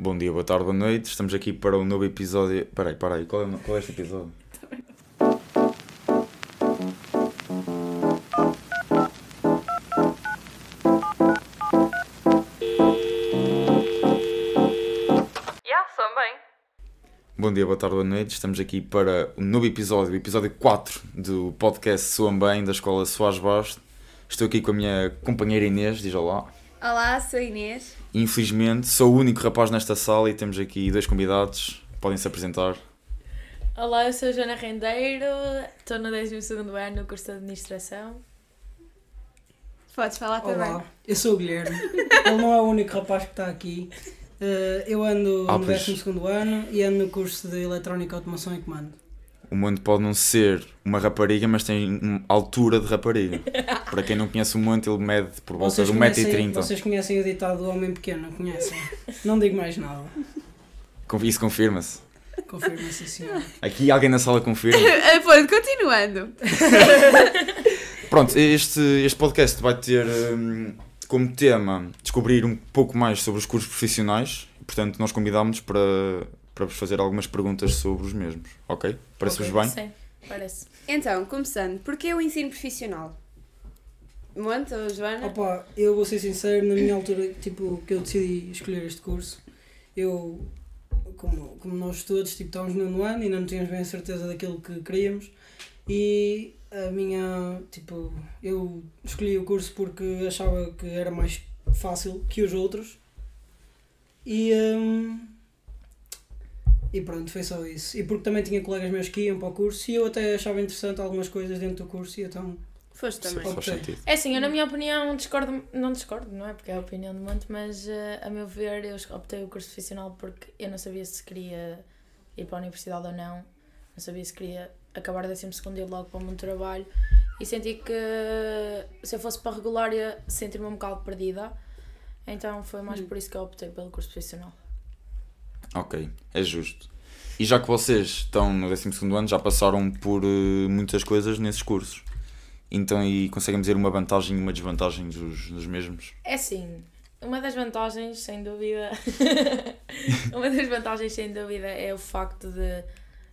Bom dia, boa tarde, boa noite. Estamos aqui para um novo episódio. Peraí, peraí, qual é, qual é este episódio? Yeah, também. Bom dia, boa tarde, boa noite. Estamos aqui para um novo episódio, o episódio 4 do podcast Soam Bem, da Escola Soares Bastos. Estou aqui com a minha companheira Inês, diz olá. Olá, sou a Inês. Infelizmente, sou o único rapaz nesta sala e temos aqui dois convidados. Podem se apresentar. Olá, eu sou a Joana Rendeiro, estou no 12 ano no curso de Administração. Podes falar também. Olá, eu sou o Guilherme. Ele não é o único rapaz que está aqui. Eh, eu ando Ah, no pois. 12 ano e ando no curso de Eletrónica, Automação e Comando. O Monte pode não ser uma rapariga, mas tem uma altura de rapariga. Para quem não conhece o Monte, ele mede por volta de conhecem, 1,30m. vocês conhecem o ditado do Homem Pequeno, não conhecem? Não digo mais nada. Isso confirma-se. Confirma, sim senhor. Aqui alguém na sala confirma. Ah, Pronto, continuando. Pronto, este, este podcast vai ter hum, como tema descobrir um pouco mais sobre os cursos profissionais. Portanto, nós convidámos para, para vos fazer algumas perguntas sobre os mesmos. Ok? Parece-vos bem? Sim, parece. Então, começando, porquê o ensino profissional? Monte ou Joana? Opa, eu vou ser sincero, na minha altura, tipo, que eu decidi escolher este curso, eu, como, como nós todos, tipo, estávamos no nono ano e ainda não tínhamos bem a certeza daquilo que queríamos e a minha, tipo, eu escolhi o curso porque achava que era mais fácil que os outros e, hum, e pronto, foi só isso. E porque também tinha colegas meus que iam para o curso e eu até achava interessante algumas coisas dentro do curso e então Foste também. Faz sentido. É assim, eu na minha opinião discordo, não discordo, não é? Porque é a opinião de monte, mas eh, a meu ver eu optei o curso profissional porque eu não sabia se queria ir para a universidade ou não, não sabia se queria acabar o 12 e ir logo para o mundo do trabalho e senti que se eu fosse para a regular ia sentir-me um bocado perdida, então foi mais Hum. por isso que eu optei pelo curso profissional. Ok, é justo. E já que vocês estão no 12 ano, já passaram por eh, muitas coisas nesses cursos. Então, e conseguem dizer uma vantagem e uma desvantagem dos, dos mesmos? É assim, uma das vantagens, sem dúvida, uma das vantagens, sem dúvida, é o facto de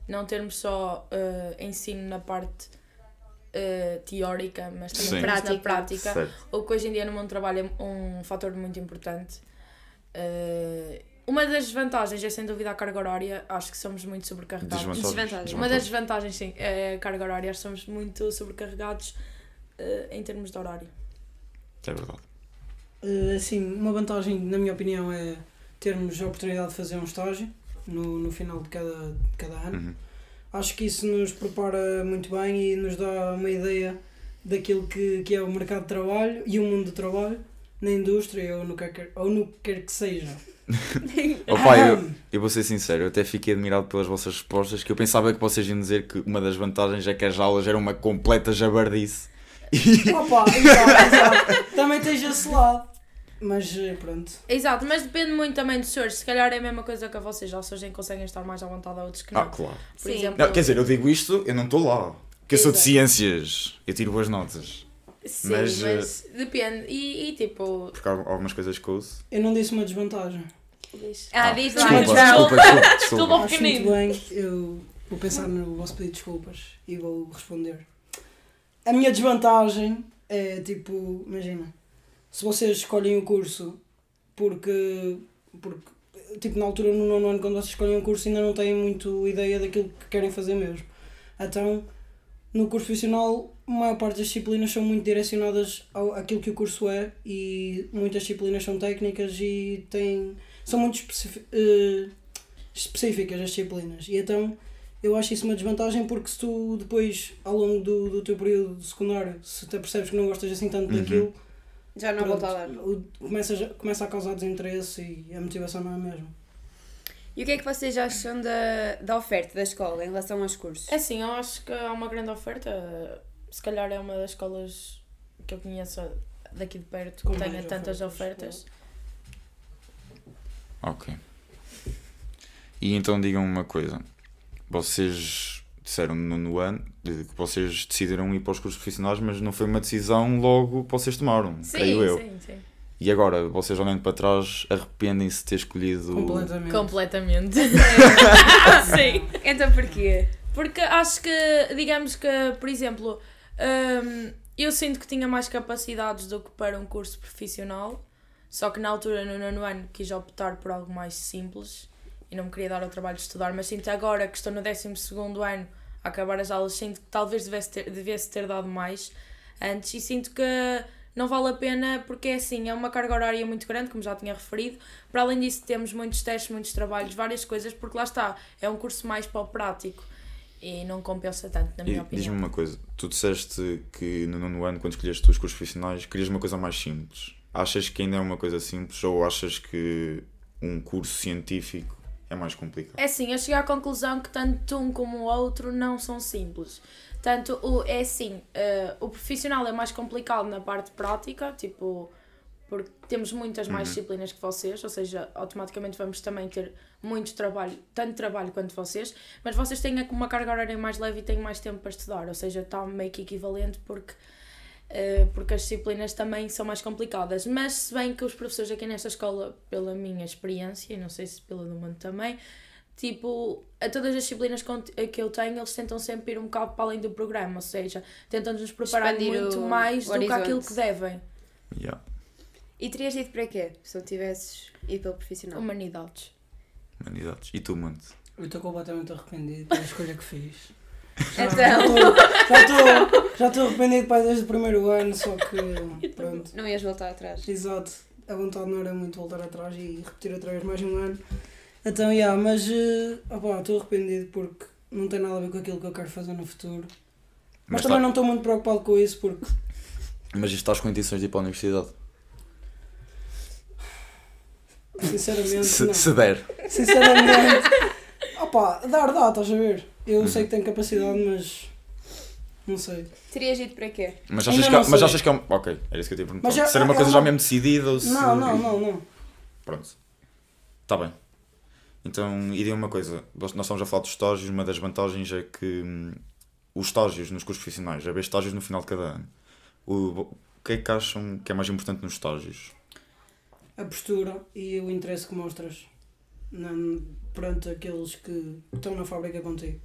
não termos só eh, ensino na parte eh, teórica, mas também Sim. temos na Prática. prática, Certo. o que hoje em dia no mundo do trabalho é um fator muito importante. Eh, uma das vantagens é sem dúvida a carga horária, acho que somos muito sobrecarregados. Desvantagens. Desvantagens. Uma das desvantagens, sim, é a carga horária, somos muito sobrecarregados eh, em termos de horário. É verdade. Uh, assim, uma vantagem, na minha opinião, é termos a oportunidade de fazer um estágio no, no final de cada, de cada ano. Uhum. Acho que isso nos prepara muito bem e nos dá uma ideia daquilo que, que é o mercado de trabalho e o mundo do trabalho na indústria ou no que quer, ou no que quer que seja. Opa, eu, eu vou ser sincero, eu até fiquei admirado pelas vossas respostas, que eu pensava que vocês iam dizer que uma das vantagens é que as aulas eram uma completa jabardice. Opa, exato, exato. Também tens esse lado. Mas eh, pronto. Exato, mas depende muito também dos senhores. Se calhar é a mesma coisa que a vocês. Há pessoas que conseguem estar mais à vontade, há outros que não. Ah, claro. Por Sim. exemplo, Não, quer dizer, eu digo isto, eu não estou lá. Porque eu sou de ciências, eu tiro boas notas. Sim, mas, mas, eh, depende. E, e tipo. Porque há algumas coisas que eu uso. Eu não disse uma desvantagem. diz- Ah, diz lá. Desculpa, desculpa, desculpa, Desculpa. Acho muito bem, eu vou pensar no vosso pedido de desculpas e vou responder. A minha desvantagem é tipo, imagina, se vocês escolhem o curso porque, porque tipo, na altura no nono ano, quando vocês escolhem um curso, ainda não têm muito ideia daquilo que querem fazer mesmo. Então, no curso profissional, a maior parte das disciplinas são muito direcionadas ao, àquilo que o curso é e muitas disciplinas são técnicas e têm, são muito eh, específicas as disciplinas. E então eu acho isso uma desvantagem porque se tu depois, ao longo do, do teu período de secundário, se te percebes que não gostas assim tanto Uhum. daquilo, Já não pronto, volto a dar. começa, começa a causar desinteresse e a motivação não é a mesma. E o que é que vocês acham da, da oferta da escola em relação aos cursos? É assim, eu acho que há uma grande oferta. Se calhar é uma das escolas que eu conheço daqui de perto que Com tenha tantas ofertas, ofertas. Ok. E então digam uma coisa. Vocês disseram no, no ano de que vocês decidiram ir para os cursos profissionais, mas não foi uma decisão logo que vocês tomaram, Sim, creio eu. sim, sim. E agora, vocês olhando para trás, arrependem-se de ter escolhido. Completamente. Completamente. Sim. Então porquê? Porque acho que, digamos que, por exemplo, hum, eu sinto que tinha mais capacidades do que para um curso profissional, só que na altura, no nono ano, quis optar por algo mais simples e não me queria dar ao trabalho de estudar, mas sinto agora que estou no 12 ano a acabar as aulas, sinto que talvez devesse ter, devesse ter dado mais antes e sinto que não vale a pena porque é assim, é uma carga horária muito grande, como já tinha referido. Para além disso, temos muitos testes, muitos trabalhos, várias coisas, porque lá está, é um curso mais para o prático e não compensa tanto, na minha E opinião. diz-me uma coisa, tu disseste que no nono ano, quando escolheste os cursos profissionais, querias uma coisa mais simples. Achas que ainda é uma coisa simples ou achas que um curso científico é mais complicado? É assim, eu cheguei à conclusão que tanto um como o outro não são simples. Tanto o, é assim, eh, o profissional é mais complicado na parte prática, tipo, porque temos muitas mais disciplinas que vocês, ou seja, automaticamente vamos também ter muito trabalho, tanto trabalho quanto vocês, mas vocês têm uma carga horária mais leve e têm mais tempo para estudar, ou seja, está meio que equivalente porque eh, porque as disciplinas também são mais complicadas. Mas se bem que os professores aqui nesta escola, pela minha experiência, e não sei se pela do mundo também, tipo, a todas as disciplinas que eu tenho, eles tentam sempre ir um bocado para além do programa, ou seja, tentam-nos preparar Expandir muito o mais do que aquilo que devem. Yeah. E terias ido para quê? Se não tivesses ido pelo profissional? Humanidades. Humanidades. E tu, Monte? Eu estou completamente arrependido pela escolha que fiz. Já Então, Já estou já estou arrependido pai, desde o primeiro ano, só que pronto. não ias voltar atrás. Exato. A vontade não era muito voltar atrás e repetir outra vez mais um ano. Então, yeah, mas eh, opá, estou arrependido porque não tem nada a ver com aquilo que eu quero fazer no futuro. Mas, Mas, também tá- não estou muito preocupado com isso porque mas isto estás com intenções de ir para a universidade? sinceramente Se, não. se der. Sinceramente, opá, dar dá, estás a ver? Eu Uhum. sei que tenho capacidade, mas não sei. Terias ido para quê? Mas achas, que, mas achas que é um. Ok, era isso que eu te ia perguntar. Mas já- se era uma coisa já mesmo decidida ou se. Não, não, não, não. Pronto. Está bem. Então, e diga uma coisa. Nós nós estamos a falar de estágios. Uma das vantagens é que hum, os estágios nos cursos profissionais, haver estágios no final de cada ano. O, o que é que acham que é mais importante nos estágios? A postura e o interesse que mostras na, perante aqueles que estão na fábrica contigo.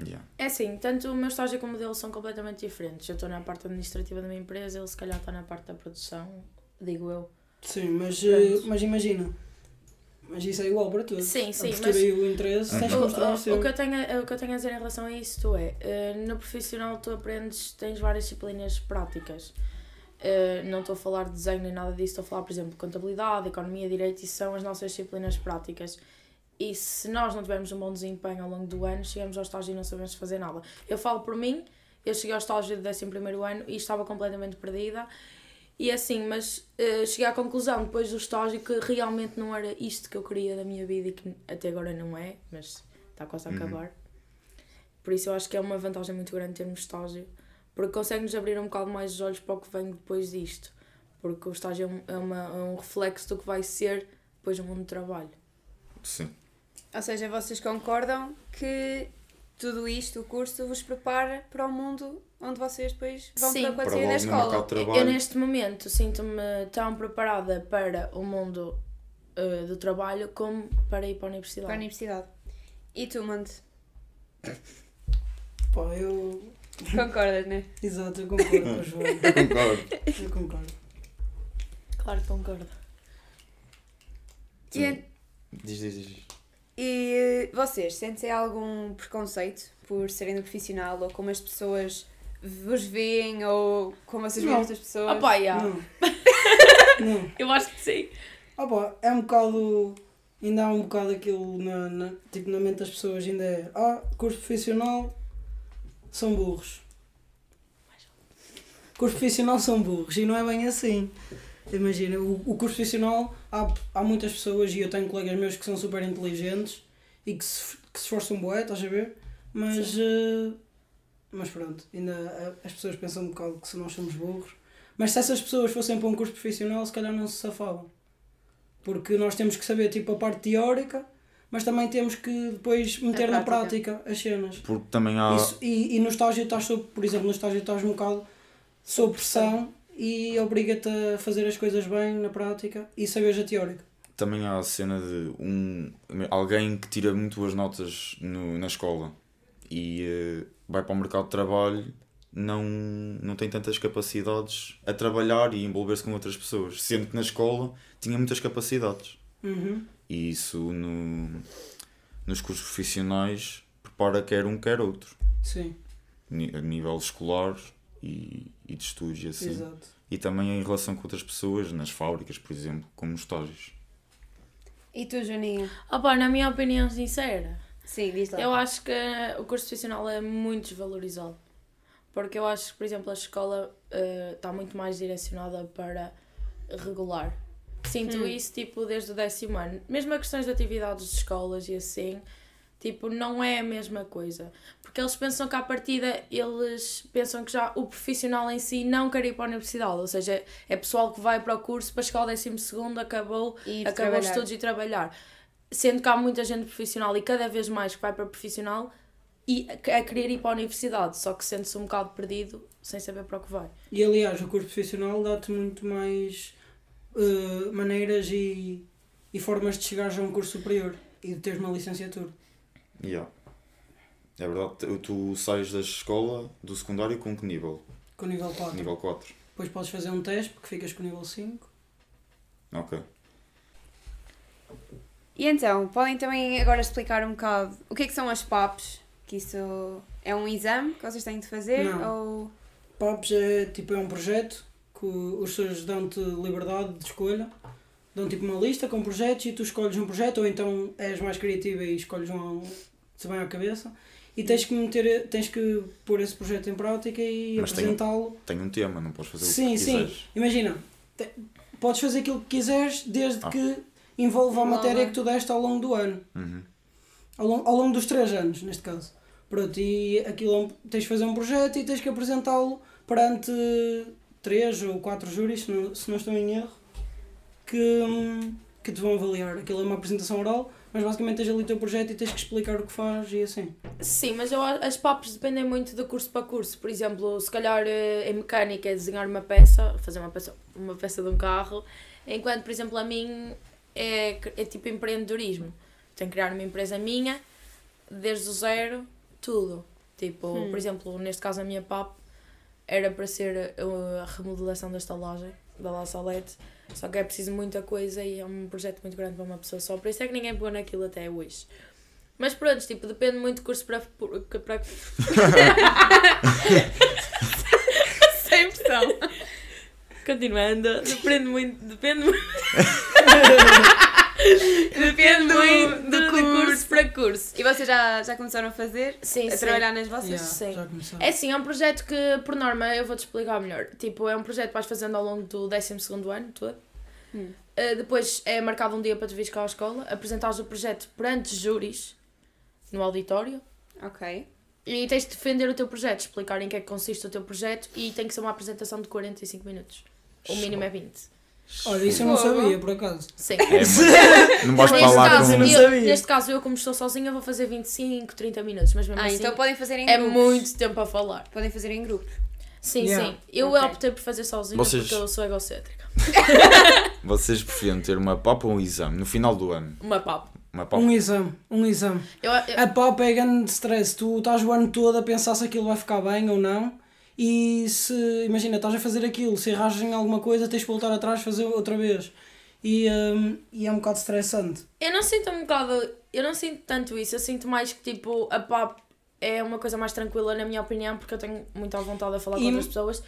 Yeah. É assim, tanto o meu estágio como o dele são completamente diferentes. Eu estou na parte administrativa da minha empresa, ele se calhar está na parte da produção, digo eu. Sim, mas, Pronto. eh, mas imagina. Mas isso é igual para todos. Sim, sim, A postura mas- e o interesse tens de O, mostrar o o, seu. o que eu tenho, o que eu tenho a dizer em relação a isso tu é, eh, no profissional tu aprendes, tens várias disciplinas práticas. Eh, não estou a falar de desenho nem nada disso, estou a falar, por exemplo, de contabilidade, economia, direito, isso são as nossas disciplinas práticas. E se nós não tivermos um bom desempenho ao longo do ano, chegamos ao estágio e não sabemos fazer nada. Eu falo por mim, eu cheguei ao estágio do 11 ano e estava completamente perdida. E assim, mas eh, cheguei à conclusão depois do estágio que realmente não era isto que eu queria da minha vida e que até agora não é, mas está quase a Uhum. acabar. Por isso eu acho que é uma vantagem muito grande termos estágio, porque consegue-nos abrir um bocado mais os olhos para o que vem depois disto. Porque o estágio é um, é uma, é um reflexo do que vai ser depois o mundo do trabalho. Sim. Ou seja, vocês concordam que tudo isto, o curso, vos prepara para o mundo onde vocês depois vão Sim. para quando Para sair da escola. Eu neste momento sinto-me tão preparada para o mundo eh, do trabalho como para ir para a universidade. Para a universidade. E tu, Mande? Pá, eu. Concordas, né? Exato, eu concordo com a Joana. Eu concordo. Eu concordo. Claro que concordo. E, Diz, diz, diz. e vocês sentem algum preconceito por serem do profissional ou como as pessoas vos veem ou como vocês veem outras pessoas? Ah pá, yeah. Não. não. eu acho que sim. Ah pá, é um bocado. Ainda há um bocado aquilo na, na, tipo, na mente das pessoas, ainda é. Ah, curso profissional são burros. Curso profissional são burros e não é bem assim. Imagina, o, o curso profissional há, há muitas pessoas e eu tenho colegas meus que são super inteligentes e que se, que se esforçam bué, estás a ver? Mas, eh, mas pronto, ainda eh, as pessoas pensam um bocado que se nós somos burros. Mas se essas pessoas fossem para um curso profissional, se calhar não se safavam. Porque nós temos que saber tipo a parte teórica, mas também temos que depois meter na prática. as cenas. Porque também há. Isso, e, e no estágio estás sob, por exemplo, no estágio estás um bocado sob pressão e obriga-te a fazer as coisas bem na prática e saberes a teórica. Também há a cena de um, alguém que tira muito boas notas no, na escola e eh, vai para o mercado de trabalho não, não tem tantas capacidades a trabalhar e envolver-se com outras pessoas, sendo que na escola tinha muitas capacidades. Uhum. E isso no, nos cursos profissionais prepara quer um quer outro, Sim, a nível escolar e, e de estudos e assim. exato. E também em relação com outras pessoas, nas fábricas, por exemplo, como estágios. E tu, Joaninha? Opa, na minha opinião sincera, Sim, diz lá. eu acho que o curso profissional é muito desvalorizado. Porque eu acho que, por exemplo, a escola eh, está muito mais direcionada para regular. Sinto Hum. isso, tipo, desde o décimo ano. Mesmo a questões de atividades de escolas e assim, tipo, não é a mesma coisa. Porque eles pensam que à partida, eles pensam que já o profissional em si não quer ir para a universidade. Ou seja, é pessoal que vai para o curso para chegar ao décimo segundo, acabou, acabou os trabalhar. estudos e trabalhar. Sendo que há muita gente profissional e cada vez mais que vai para profissional e a querer ir para a universidade, só que sente-se um bocado perdido sem saber para o que vai. E aliás, o curso profissional dá-te muito mais eh, maneiras e, e formas de chegares a um curso superior e de teres uma licenciatura. Yeah. É verdade, tu- sais da escola, do secundário, com que nível? Com o nível 4. Nível 4. Depois podes fazer um teste porque ficas com o nível 5. Ok. E então, podem também agora explicar um bocado o que é que são as PAPs? Que isso é um exame que vocês têm de fazer? Não. Ou... PAPs é tipo é um projeto que os seus dão-te liberdade de escolha. Dão tipo uma lista com projetos e tu escolhes um projeto ou então és mais criativa e escolhes um se bem à cabeça e tens que meter, tens que pôr esse projeto em prática e Mas tem- apresentá-lo. Tem um tema, não podes fazer Sim, o que sim. quiseres. Imagina, te- podes fazer aquilo que quiseres desde Ah. que envolva a matéria que tu deste ao longo do ano. Uhum. Ao longo, ao longo dos três anos, neste caso. Pronto, e aquilo é tens de fazer um projeto e tens que apresentá-lo perante três ou quatro júris, se não, se não estou em erro, que, que te vão avaliar. Aquilo é uma apresentação oral, mas basicamente tens ali o teu projeto e tens que explicar o que faz e assim. Sim, mas eu, as PAPs dependem muito de curso para curso. Por exemplo, se calhar eh, em mecânica é desenhar uma peça, fazer uma peça, uma peça de um carro, enquanto, por exemplo, a mim é, é tipo empreendedorismo. Tenho que criar uma empresa minha, desde o zero, tudo. Tipo, Hum. por exemplo, neste caso a minha PAP era para ser eh, a remodelação da estalagem da La Salete, só que é preciso muita coisa e é um projeto muito grande para uma pessoa só, por isso é que ninguém pegou naquilo até hoje. Mas pronto, tipo, depende muito de curso para. para- para... Sem pressão. Continuando, depende muito. Depende muito. depende muito de, de curso para curso. E vocês já, já começaram a fazer? Sim, a sim. trabalhar nas vossas? Yeah, sim. Já. É assim, é um projeto que, por norma, eu vou-te explicar melhor. Tipo, é um projeto que vais fazendo ao longo do 12 ano todo. Hum. Uh, depois é marcado um dia para te vir cá à escola, apresentares o projeto perante júris no auditório Ok. e tens de defender o teu projeto, explicar em que é que consiste o teu projeto e tem que ser uma apresentação de 45 minutos. O mínimo é 20. Olha, isso eu não sabia, por acaso. Sim. É, mas não vais falar caso, com. não eu, sabia. neste caso, eu como estou sozinha, vou fazer 25, 30 minutos, mas mesmo Ah, assim então podem fazer em é grupos. muito tempo a falar. Podem fazer em grupos. Sim, Yeah. sim. Eu Ok. optei por fazer sozinha Vocês- porque eu sou egocêntrica. Vocês preferiam ter uma papa ou um exame no final do ano? Uma papo. Uma papa. Um exame, um exame. Eu, eu- A pop é grande stress. Tu estás o ano todo a pensar se aquilo vai ficar bem ou não. E se, imagina, estás a fazer aquilo, se erras em alguma coisa, tens de voltar atrás e fazer outra vez. E, hum, e é um bocado estressante. eu não sinto um bocado. Eu não sinto tanto isso. Eu sinto mais que tipo a papo é uma coisa mais tranquila, na minha opinião, porque eu tenho muita vontade a falar com E- outras pessoas.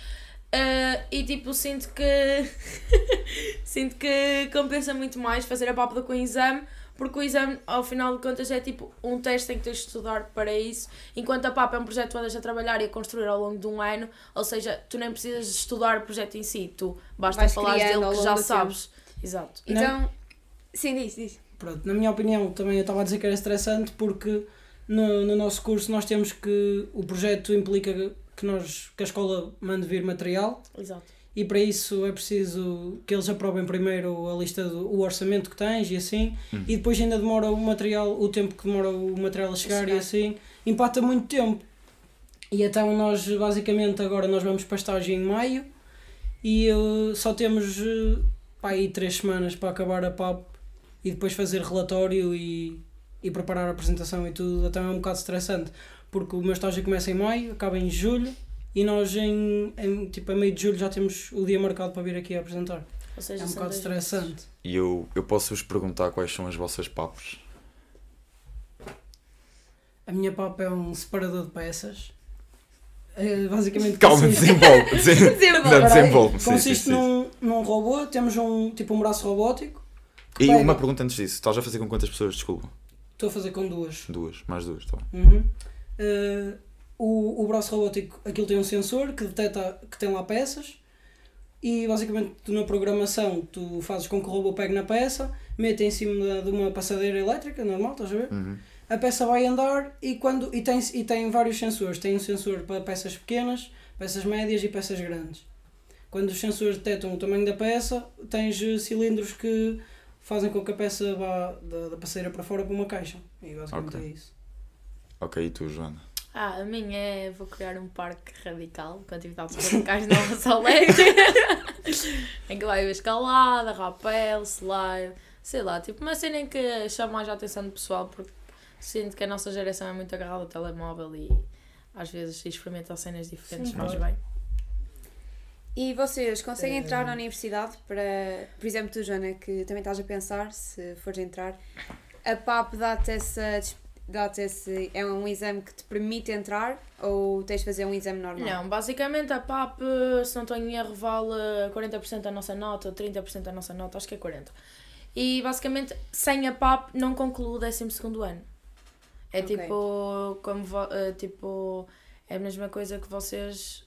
Ah, e tipo, sinto que. sinto que compensa muito mais fazer a papo do que o exame. Porque o exame, ao final de contas, é tipo um teste em que tens de estudar para isso, enquanto a PAP é um projeto que tu andas a trabalhar e a construir ao longo de um ano, ou seja, tu nem precisas de estudar o projeto em si, tu basta Vais falar dele que já sabes. Exato. Então, sim, diz, diz. Pronto, na minha opinião, também eu estava a dizer que era estressante porque no, no nosso curso nós temos que. O projeto implica que, nós, que a escola mande vir material Exato. E para isso é preciso que eles aprovem primeiro a lista do o orçamento que tens e assim e depois ainda demora o material o tempo que demora o material a chegar, chegar. e assim empata muito tempo. E então nós basicamente agora nós vamos para estágio em maio e uh, só temos uh, pá, aí três semanas para acabar a PAP e depois fazer relatório e, e preparar a apresentação e tudo, até é um bocado estressante, porque o meu estágio começa em maio, acaba em julho e nós em, em tipo, a meio de julho já temos o dia marcado para vir aqui a apresentar. Ou seja, É um bocado estressante. E eu, eu posso vos perguntar quais são as vossas papos? A minha PAP é um separador de peças. É, basicamente Calma, consiste- desenvolve. desen- Desenvolve. Não, desenvolve. Sim, consiste sim, sim. Num, num robô, temos um, tipo um braço robótico. E Pega. uma pergunta antes disso: estás a fazer com quantas pessoas? Desculpa. Estou a fazer com duas. Duas, mais duas, tá bem. Uhum. Eh, o, o braço robótico, aquilo tem um sensor que detecta que tem lá peças e basicamente tu na programação tu fazes com que o robô pegue na peça, mete em cima de uma passadeira elétrica, normal, estás a ver? Uhum. A peça vai andar e, quando, e, tem, e tem vários sensores. Tem um sensor para peças pequenas, peças médias e peças grandes. Quando os sensores detectam o tamanho da peça, tens eh, cilindros que fazem com que a peça vá da, da passadeira para fora para uma caixa. E basicamente Ok. é isso. Ok, e tu, Joana? Ah, a minha é vou criar um parque radical com atividades radicais novas ao leque. em que vai haver escalada, rapel, slide, sei lá, tipo uma cena em que chama mais a atenção do pessoal porque sinto que a nossa geração é muito agarrada ao telemóvel e às vezes experimenta cenas diferentes, Sim, mas bem. E vocês conseguem Eh, entrar na universidade para, por exemplo, tu, Joana, que também estás a pensar, se fores entrar, a PAP dá-te essa. Dá-te esse. É um exame que te permite entrar ou tens de fazer um exame normal? Não, basicamente a PAP, se não estou em erro, vale 40% da nossa nota ou 30% da nossa nota, acho que é 40%. E basicamente, sem a PAP, não concluo o 12 ano. É Ok. tipo, como eh, tipo, é a mesma coisa que vocês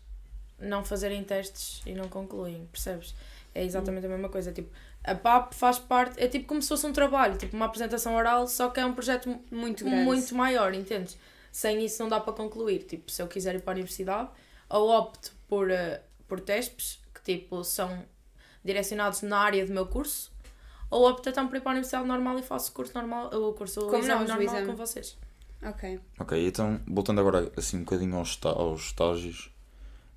não fazerem testes e não concluem, percebes? É exatamente a mesma coisa. Tipo, a PAP faz parte, é tipo como se fosse um trabalho, tipo uma apresentação oral, só que é um projeto Muito grande. muito maior, entendes? Sem isso não dá para concluir. Tipo, se eu quiser ir para a universidade, ou opto por, eh, por testes que tipo são direcionados na área do meu curso, ou opto então por ir para a universidade normal e faço o curso normal, o curso Como exame nós, o normal com vocês. Ok. Ok, então, voltando agora assim um bocadinho aos, está- aos estágios,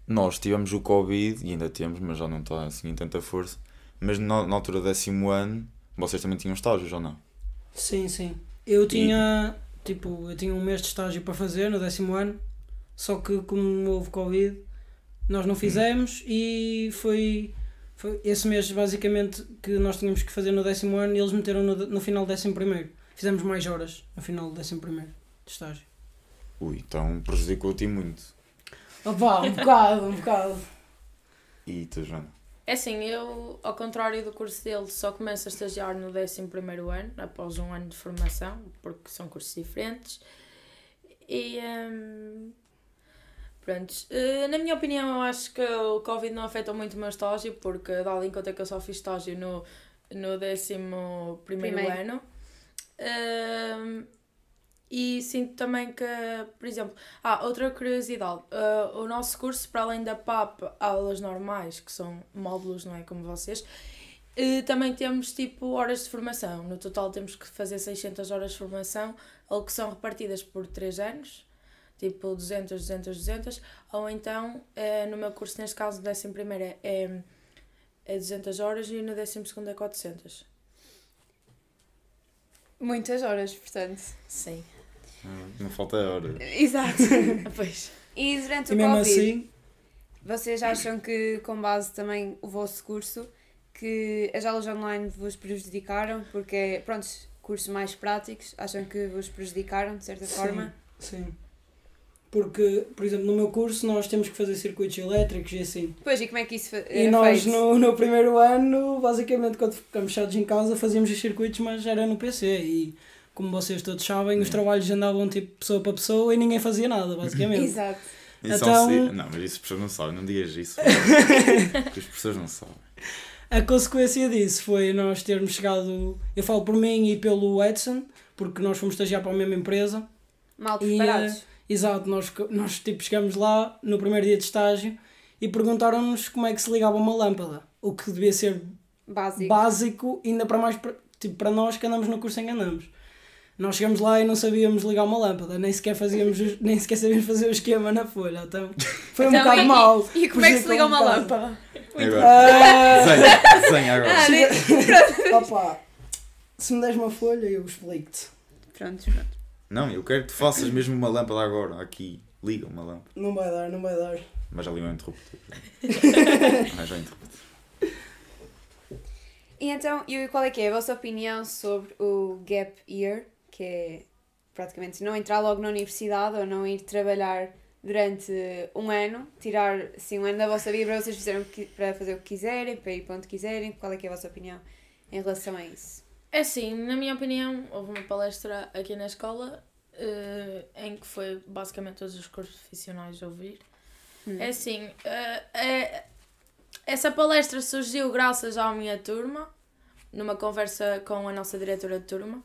nós tivemos o Covid, e ainda temos, mas já não está assim em tanta força, mas na, na altura do décimo ano, vocês também tinham estágios ou não? Sim, sim. Eu tinha, tipo, eu tinha um mês de estágio para fazer no décimo ano, só que como houve Covid, nós não fizemos e foi, foi esse mês basicamente que nós tínhamos que fazer no décimo ano e eles meteram no, no final do décimo primeiro. Fizemos mais horas no final do décimo primeiro de estágio. Ui, então prejudicou-te muito. Opa, um bocado, um bocado. E tu, Joana? É assim, eu, ao contrário do curso dele, só começo a estagiar no 11 ano, após um ano de formação, porque são cursos diferentes. E. hum, pronto, eh, na minha opinião, eu acho que o Covid não afetou muito o meu estágio, porque, dado em conta que eu só fiz estágio no, no 11 Primeiro. ano. hum, e sinto também que, por exemplo, ah, outra curiosidade, ah, o nosso curso, para além da PAP, aulas normais, que são módulos, não é como vocês, eh, também temos tipo horas de formação. No total temos que fazer 600 horas de formação, ou que são repartidas por 3 anos, tipo 200, 200, 200, ou então, eh, no meu curso, neste caso, o 11 primeiro é, é, é 200 horas e no 12 segundo é 400. Muitas horas, portanto. Sim. Não falta hora. Exato. Pois. E durante E o mesmo Covid, assim, vocês acham que, com base também o vosso curso, que as aulas online vos prejudicaram? Porque, pronto, cursos mais práticos, acham que vos prejudicaram, de certa Sim. forma? sim. Porque, por exemplo, no meu curso nós temos que fazer circuitos elétricos e assim. Pois, e como é que isso fa- E era nós feito? no, no primeiro ano, basicamente, quando ficamos fechados em casa, fazíamos os circuitos, mas era no PC. E como vocês todos sabem, os trabalhos andavam tipo pessoa para pessoa e ninguém fazia nada, basicamente. Exato. Então- é si- Não, mas isso as pessoas não sabem, não digas isso. Porque as pessoas não sabem. A consequência disso foi nós termos chegado. Eu falo por mim e pelo Edson, porque nós fomos estagiar para a mesma empresa. Mal E, preparados. Exato, nós, nós tipo, chegamos lá no primeiro dia de estágio e perguntaram-nos como é que se ligava uma lâmpada. O que devia ser Básico. básico, ainda para mais para, tipo, para nós que andamos no curso em que andamos. Nós chegamos lá e não sabíamos ligar uma lâmpada, nem sequer, fazíamos, os- nem sequer sabíamos fazer o esquema na folha. Então foi um Então, bocado e- mau. E como é que se liga uma um lâmpada? Agora. Ah, Desenha, desenha agora. Ah, opa, se me des uma folha, eu explico-te. Pronto, pronto. Não, eu quero que tu faças mesmo uma lâmpada agora. Aqui, liga uma lâmpada. Não vai dar, não vai dar. Mas ali eu interruptor. Mas já interruptor. E então, e qual é que é a vossa opinião sobre o gap year, que é praticamente não entrar logo na universidade ou não ir trabalhar durante um ano, tirar assim um ano da vossa vida para vocês que- para fazer o que quiserem, para ir para onde quiserem, qual é que é a vossa opinião em relação a isso? É assim, na minha opinião, houve uma palestra aqui na escola eh, em que foi basicamente todos os cursos profissionais a ouvir. Hum. É assim, eh, é- essa palestra surgiu graças à minha turma, numa conversa com a nossa diretora de turma,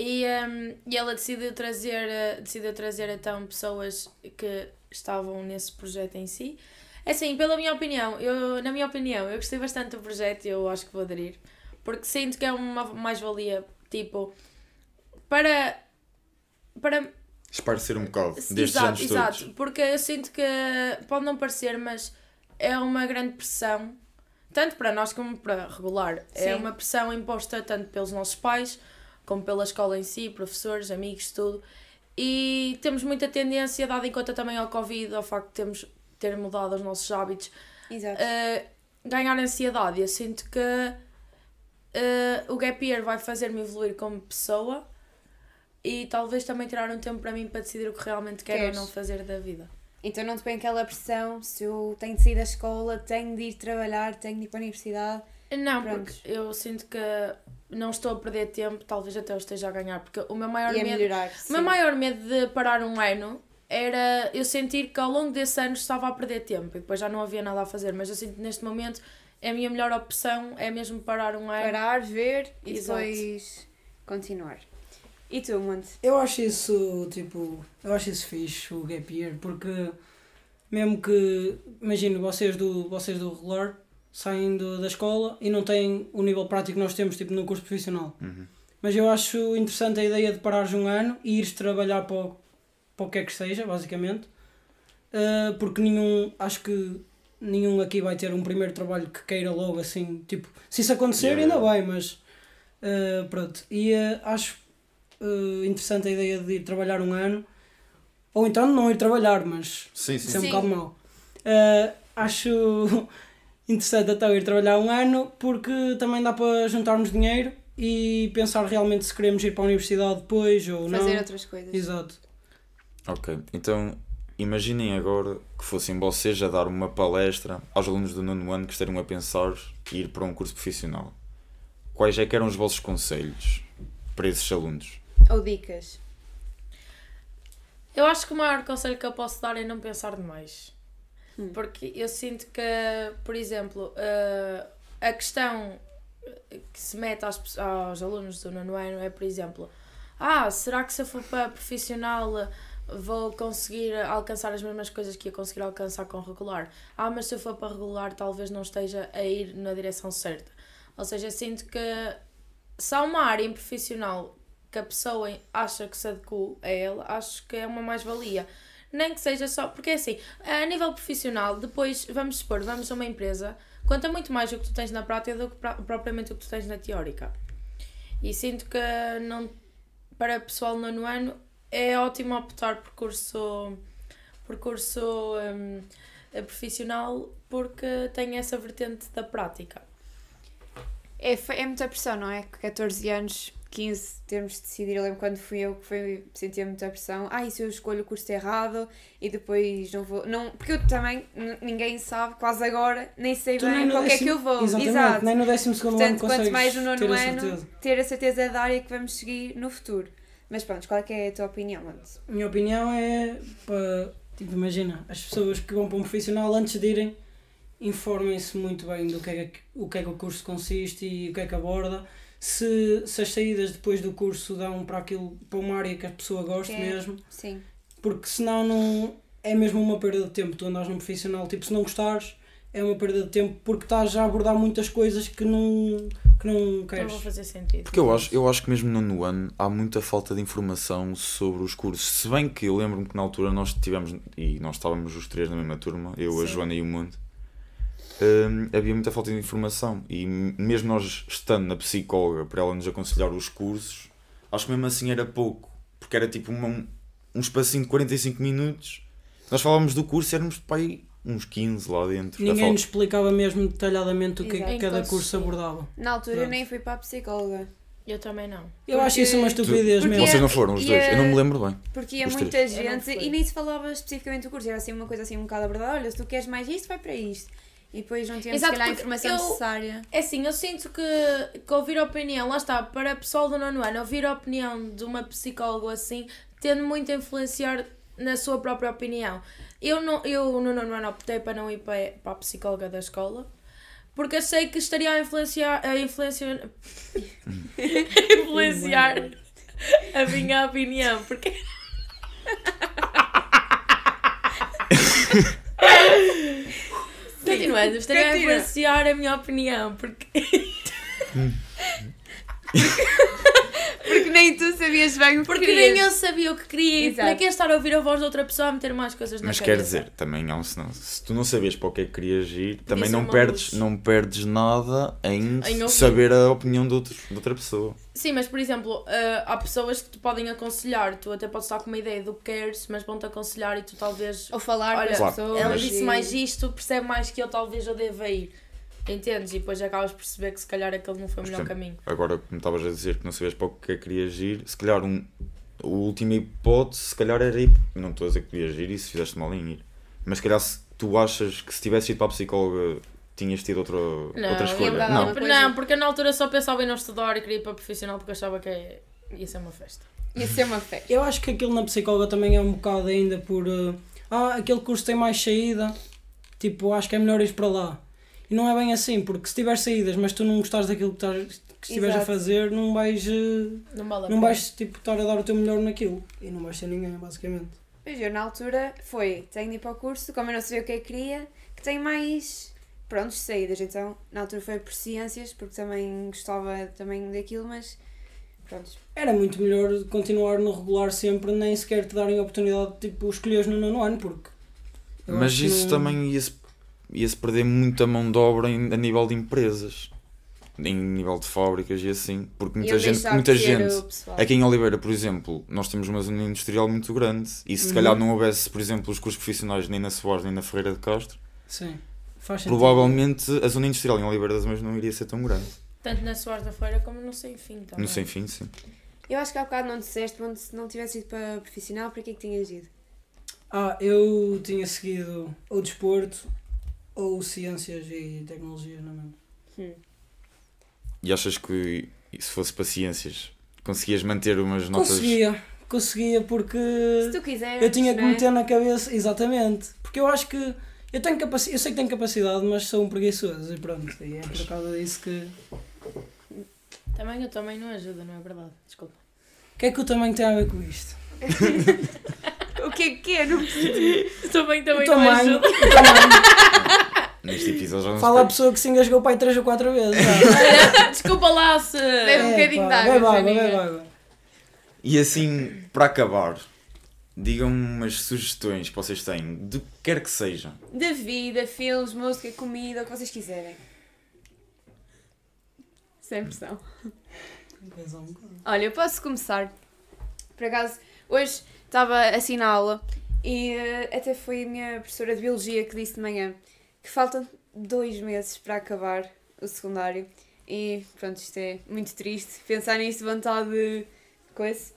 e, ehm, e ela decidiu trazer, eh, decidiu trazer então pessoas que estavam nesse projeto em si. É assim, pela minha opinião, eu, na minha opinião, eu gostei bastante do projeto e eu acho que vou aderir, porque sinto que é uma mais-valia, tipo, para... para Esparecer um bocado destes exato, anos exato, todos. porque eu sinto que pode não parecer, mas é uma grande pressão, tanto para nós como para regular. É Sim. uma pressão imposta tanto pelos nossos pais, como pela escola em si, professores, amigos, tudo. E temos muita tendência, dado em conta também ao Covid, ao facto de termos ter mudado os nossos hábitos, Exato. a ganhar ansiedade. Eu sinto que eh, o gap year vai fazer-me evoluir como pessoa e talvez também tirar um tempo para mim para decidir o que realmente quero Queres. ou não fazer da vida. Então não te põe aquela pressão, se eu tenho de sair da escola, tenho de ir trabalhar, tenho de ir para a universidade. Não, Pronto. porque eu sinto que não estou a perder tempo, talvez até eu esteja a ganhar, porque o meu maior e medo melhorar. O meu maior medo de parar um ano era eu sentir que ao longo desse ano estava a perder tempo e depois já não havia nada a fazer, mas eu sinto que neste momento a minha melhor opção é mesmo parar um ano. Parar, ver e Exato. depois continuar. E tu, Monte? Eu acho isso, tipo, eu acho isso fixe, o gap year, porque mesmo que, imagino, vocês do, vocês do regular saem do- da escola e não têm o nível prático que nós temos, tipo, no curso profissional. Uhum. Mas eu acho interessante a ideia de parares um ano e ires trabalhar para o, para o que é que seja, basicamente. Uh, porque nenhum, acho que nenhum aqui vai ter um primeiro trabalho que queira logo assim, tipo, se isso acontecer Yeah, ainda bem, mas uh, pronto. E uh, acho uh, interessante a ideia de ir trabalhar um ano, ou então não ir trabalhar, mas Sim, isso é um sim. Sim. bocado mau. Uh, acho interessante até ir trabalhar um ano porque também dá para juntarmos dinheiro e pensar realmente se queremos ir para a universidade depois ou Fazer não. outras coisas. Exato. Ok, então imaginem agora que fossem vocês a dar uma palestra aos alunos do nono ano que estariam a pensar ir para um curso profissional. Quais é que eram os vossos conselhos para esses alunos? Ou dicas. Eu acho que o maior conselho que eu posso dar é não pensar demais. Hum. Porque eu sinto que, por exemplo, eh, a questão que se mete aos, aos alunos do nono ano é, por exemplo, ah, será que se eu for para profissional vou conseguir alcançar as mesmas coisas que ia conseguir alcançar com regular? Ah, mas se eu for para regular talvez não esteja a ir na direção certa. Ou seja, sinto que se há uma área em profissional que a pessoa acha que se adequa a ela, acho que é uma mais-valia. Nem que seja só. Porque é assim, a nível profissional, depois, vamos supor, vamos a uma empresa, conta muito mais o que tu tens na prática do que propriamente o que tu tens na teórica. E sinto que não, para pessoal nono ano é ótimo optar por curso, por curso hum, profissional porque tem essa vertente da prática. É, é muita pressão, não é? Com 14 anos, 15, termos de decidir. Eu lembro quando fui eu que foi, sentia muita pressão. Ah, e se eu escolho o curso errado e depois não vou. Não, porque eu também, ninguém sabe, quase agora, nem sei Tu bem que é que eu vou. Exatamente, Exato. nem no décimo segundo ano Portanto, quanto mais no nono ano, ter a certeza da área que vamos seguir no futuro. Mas pronto, qual é, que é a tua opinião, Monte? A minha opinião é para, tipo, imagina, as pessoas que vão para um profissional antes de irem, informem-se muito bem do que é que, o que é que o curso consiste e o que é que aborda. Se, se as saídas depois do curso dão para aquilo, para uma área que a pessoa goste É. mesmo, Sim. porque senão não é mesmo uma perda de tempo tu andares num profissional, tipo, se não gostares, é uma perda de tempo porque estás a abordar muitas coisas que não, que não Não queres. vou fazer sentido. Porque eu acho, eu acho que mesmo no nono ano há muita falta de informação sobre os cursos. Se bem que eu lembro-me que na altura nós tivemos, e nós estávamos os três na mesma turma, eu, a Sim. Joana e o Mundo, hum, havia muita falta de informação. E mesmo nós estando na psicóloga para ela nos aconselhar os cursos, acho que mesmo assim era pouco. Porque era tipo uma- um, espacinho de 45 minutos. Nós falávamos do curso e éramos para aí uns 15 lá dentro. Ninguém nos explicava mesmo detalhadamente o que Exato. cada Então, curso abordava. Na altura eu Pronto. nem fui para a psicóloga. Eu também não. Eu Porque- acho isso uma estupidez mesmo. Vocês não foram os dois? a- Eu não me lembro bem. Porque ia muita três. Eu gente e nem se falava especificamente do curso. Era assim uma coisa assim um bocado abordada. Olha, se tu queres mais isto, vai para isto. E depois não tínhamos Exato, se calhar a informação eu- necessária. É assim, eu sinto que, que ouvir a opinião, lá está, para o pessoal do nono ano, ouvir a opinião de uma psicóloga assim, tende muito a influenciar na sua própria opinião. Eu, não, eu no nono ano optei para não ir para, para a psicóloga da escola, porque achei que estaria a influenciar, a influenciar, influenciar a minha opinião, porque... Continuando, estaria a Continua. influenciar a minha opinião, porque... Porque nem tu sabias bem o que Porque querias. nem eu sabia o que queria e Exato. para que estar a ouvir a voz de outra pessoa a meter mais coisas na Mas cabeça. quer dizer, também há um senão, se tu não sabias para o que é que querias ir, também ser não perdes, luz. não perdes nada em, Em saber a opinião de, outro, de outra pessoa. Sim, mas por exemplo, ah, há pessoas que te podem aconselhar, tu até podes estar com uma ideia do que queres, mas vão-te aconselhar e tu talvez. Ou falar Olha, com as Claro, pessoas. Ela mas- disse mais isto, percebe mais que eu, talvez eu deva ir. Entendes? E depois acabas por perceber que se calhar aquele não foi o melhor caminho. Agora, como estavas a dizer que não sabias para o que é que querias ir, se calhar um, a última hipótese, se calhar era ir. Não estou a dizer que devias ir e se fizeste mal em ir. Mas se calhar se tu achas que se tivesse ido para a psicóloga tinhas tido outra, outra escolha. Não, não, porque eu na altura só pensava em não estudar e queria ir para profissional porque achava que ia ser uma festa. Ia ser uma festa. Eu acho que aquilo na psicóloga também é um bocado ainda por. eh, ah, aquele curso tem mais saída, tipo, acho que é melhor ir para lá. E não é bem assim, porque se tiver saídas, mas tu não gostares daquilo que, estás, que estiveres a fazer, não vais, eh, Não vale não vais tipo, estar a dar o teu melhor naquilo. E não vais ser ninguém, basicamente. Pois eu, na altura, foi, tenho de ir para o curso, como eu não sabia o que é que queria, que tem mais, pronto, saídas. Então, na altura foi por ciências, porque também gostava também daquilo, mas, pronto. Era muito melhor continuar no regular sempre, nem sequer te darem a oportunidade de tipo, escolheres no nono ano, porque. eu mas isso não- também ia-se ia-se perder muita mão de obra em- a nível de empresas. Em nível de fábricas e assim. Porque muita Iam gente, muita gente o. Aqui em Oliveira, por exemplo, nós temos uma zona industrial muito grande e se Uhum. calhar não houvesse, por exemplo, os cursos profissionais nem na Soares nem na Ferreira de Castro, Sim, provavelmente a zona industrial em Oliveira das Mães não iria ser tão grande. Tanto na Soares da Feira como no Sem Fim também. No sem fim, sim. Eu acho que há bocado não disseste, onde se não tivesse ido para profissional, para que é que tinhas ido? Ah, eu tinha seguido ou desporto ou ciências e tecnologia, não é mesmo? Hum. E achas que se fosse para ciências conseguias manter umas notas. Conseguia, conseguia porque Se tu quiseres, eu tinha que não é? meter na cabeça, exatamente, porque eu acho que eu tenho capacidade, eu sei que tenho capacidade, mas sou um preguiçoso e pronto, e é por causa disso que. Também eu também não ajuda, não é verdade? Desculpa. O que é que o tamanho tem a ver com isto? O que é que é? Não percebi. também também o não tamanho, ajuda. o tamanho. Neste episódio já Fala a pessoa que se engasgou pai 3 ou 4 vezes. já. Desculpa lá se. Bebe um É, bocadinho pá, de água, Bebe. E assim, para acabar, digam-me umas sugestões que vocês têm, de que quer que seja. Da vida, filmes, música, comida, o que vocês quiserem. Sem pressão. Olha, eu posso começar. Por acaso, hoje estava assim na aula e eh, até foi a minha professora de Biologia que disse de manhã que faltam dois meses para acabar o secundário. E pronto, isto é muito triste. Pensar nisto, vontade de coisa.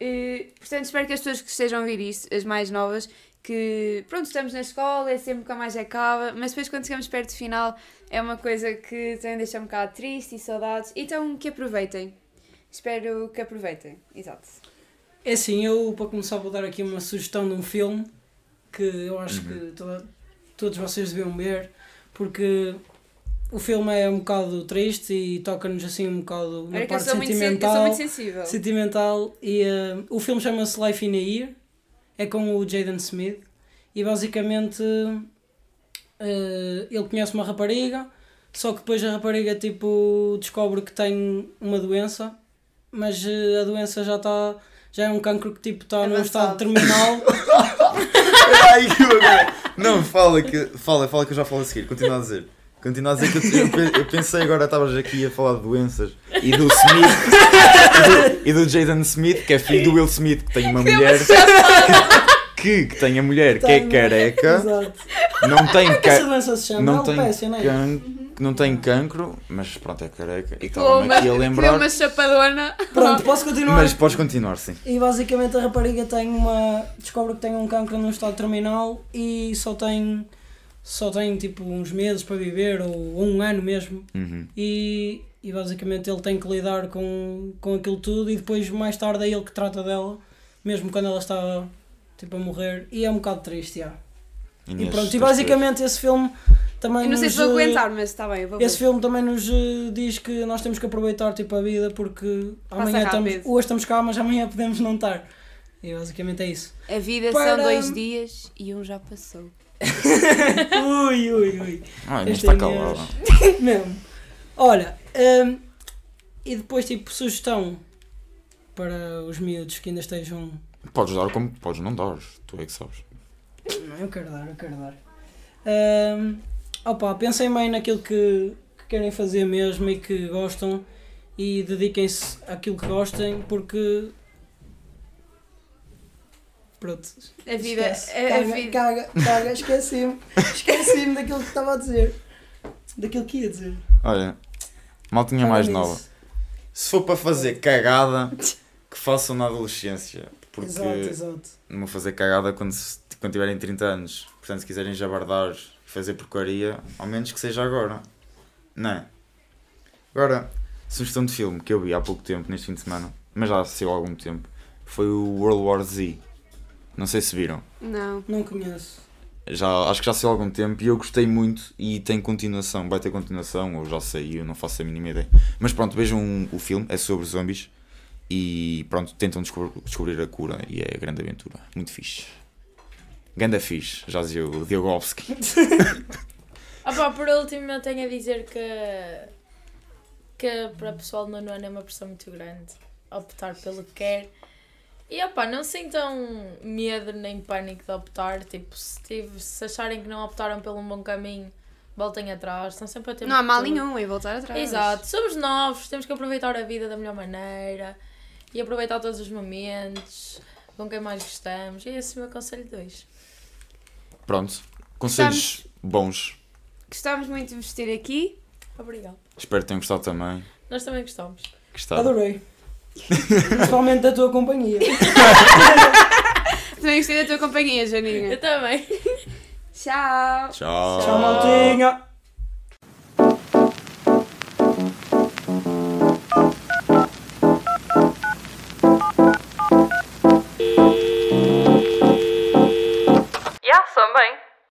E, portanto, espero que as pessoas que estejam a ouvir isto, as mais novas, que pronto, estamos na escola, é sempre que a mais acaba, mas depois quando chegamos perto do final é uma coisa que também deixa um bocado triste e saudades. Então que aproveitem. Espero que aproveitem. Exato. É assim, eu para começar vou dar aqui uma sugestão de um filme que eu acho que toda- todos vocês deviam ver, porque o filme é um bocado triste e toca-nos assim um bocado na parte sentimental. sou muito sensível. sentimental e eh, o filme chama-se Life in a Year, é com o Jaden Smith e basicamente eh, ele conhece uma rapariga, só que depois a rapariga tipo descobre que tem uma doença, mas eh, a doença já está já é um cancro que tipo está num estado terminal. Ai, que. Não, fala que, fala, fala que eu já falo a seguir, continua a dizer. Continua a dizer que eu, eu pe- eu pensei agora, estavas aqui a falar de doenças e do Smith e do, e do Jaden Smith, que é filho do Will Smith, que tem uma mulher que, que tem a mulher que é careca, Exato. não tem, Que ca não tem, alopecia, can, não tem cancro, mas pronto, é careca. E estava-me uma, aqui a lembrar. uma chapadona. Pronto, posso continuar? Mas podes continuar, sim. E basicamente a rapariga tem uma. descobre que tem um cancro num estado terminal e só tem. só tem tipo uns meses para viver ou, um ano mesmo. Uhum. E, e basicamente ele tem que lidar com, com aquilo tudo e depois mais tarde é ele que trata dela, mesmo quando ela está tipo a morrer. E é um bocado triste, já. E Inês, pronto, e basicamente esse filme também Eu não sei nos, se vou eh, aguentar, mas está bem, eu vou ver. Esse filme também nos eh, diz que nós temos que aproveitar tipo, a vida porque amanhã estamos, hoje estamos cá, mas amanhã podemos não estar. E basicamente é isso. A vida Para- são dois dias e um já passou. ui, ui, ui. Ah, Inês Este está é calada. Mesmo. Olha, hum, e depois tipo sugestão para os miúdos que ainda estejam. Podes dar como podes não dar, tu é que sabes. Não, eu quero dar, eu quero dar. Hum, opa, pensem bem naquilo que, que querem fazer mesmo e que gostam e dediquem-se àquilo que gostem porque. Pronto. A vida, Esquece. a, a caga, vida. caga, caga, esqueci-me. Esqueci-me daquilo que estava a dizer. Daquilo que ia dizer. Olha, maltinha Fala mais nisso. nova. Se for para fazer cagada, que façam na adolescência. Porque Exato, exato. não vou fazer cagada quando, quando tiverem 30 anos. Portanto, se quiserem jabardar fazer porcaria, ao menos que seja agora. Não é? Agora, sugestão de filme que eu vi há pouco tempo, neste fim de semana, mas já saiu há algum tempo, foi o World War Z. Não sei se viram. Não. Não conheço. Já, acho que já saiu há algum tempo e eu gostei muito e tem continuação, vai ter continuação, ou já saiu, não faço a mínima ideia. Mas pronto, vejam o filme, é sobre zombies e pronto, tentam descobrir, descobrir a cura e é grande aventura, muito fixe. Ganda fixe, já dizia o Diogovski. Ah pá, por último eu tenho a dizer que que para o pessoal do nono ano é uma pressão muito grande optar pelo que quer. E opá, não sintam medo nem pânico de optar. Tipo, se, tive, se acharem que não optaram pelo um bom caminho, voltem atrás. Estão sempre a ter Não há mal tudo. nenhum em voltar atrás. Exato, somos novos, temos que aproveitar a vida da melhor maneira e aproveitar todos os momentos com quem mais gostamos. E esse é o meu conselho 2. Pronto, conselhos bons. Gostámos muito de vos ter aqui. Obrigada. Espero que tenham gostado também. Nós também gostamos. Gostado. Adorei. Principalmente da tua companhia. Também gostei da tua companhia, Janinha. Eu também. Tchau. Tchau. Tchau, maltinha. Bem.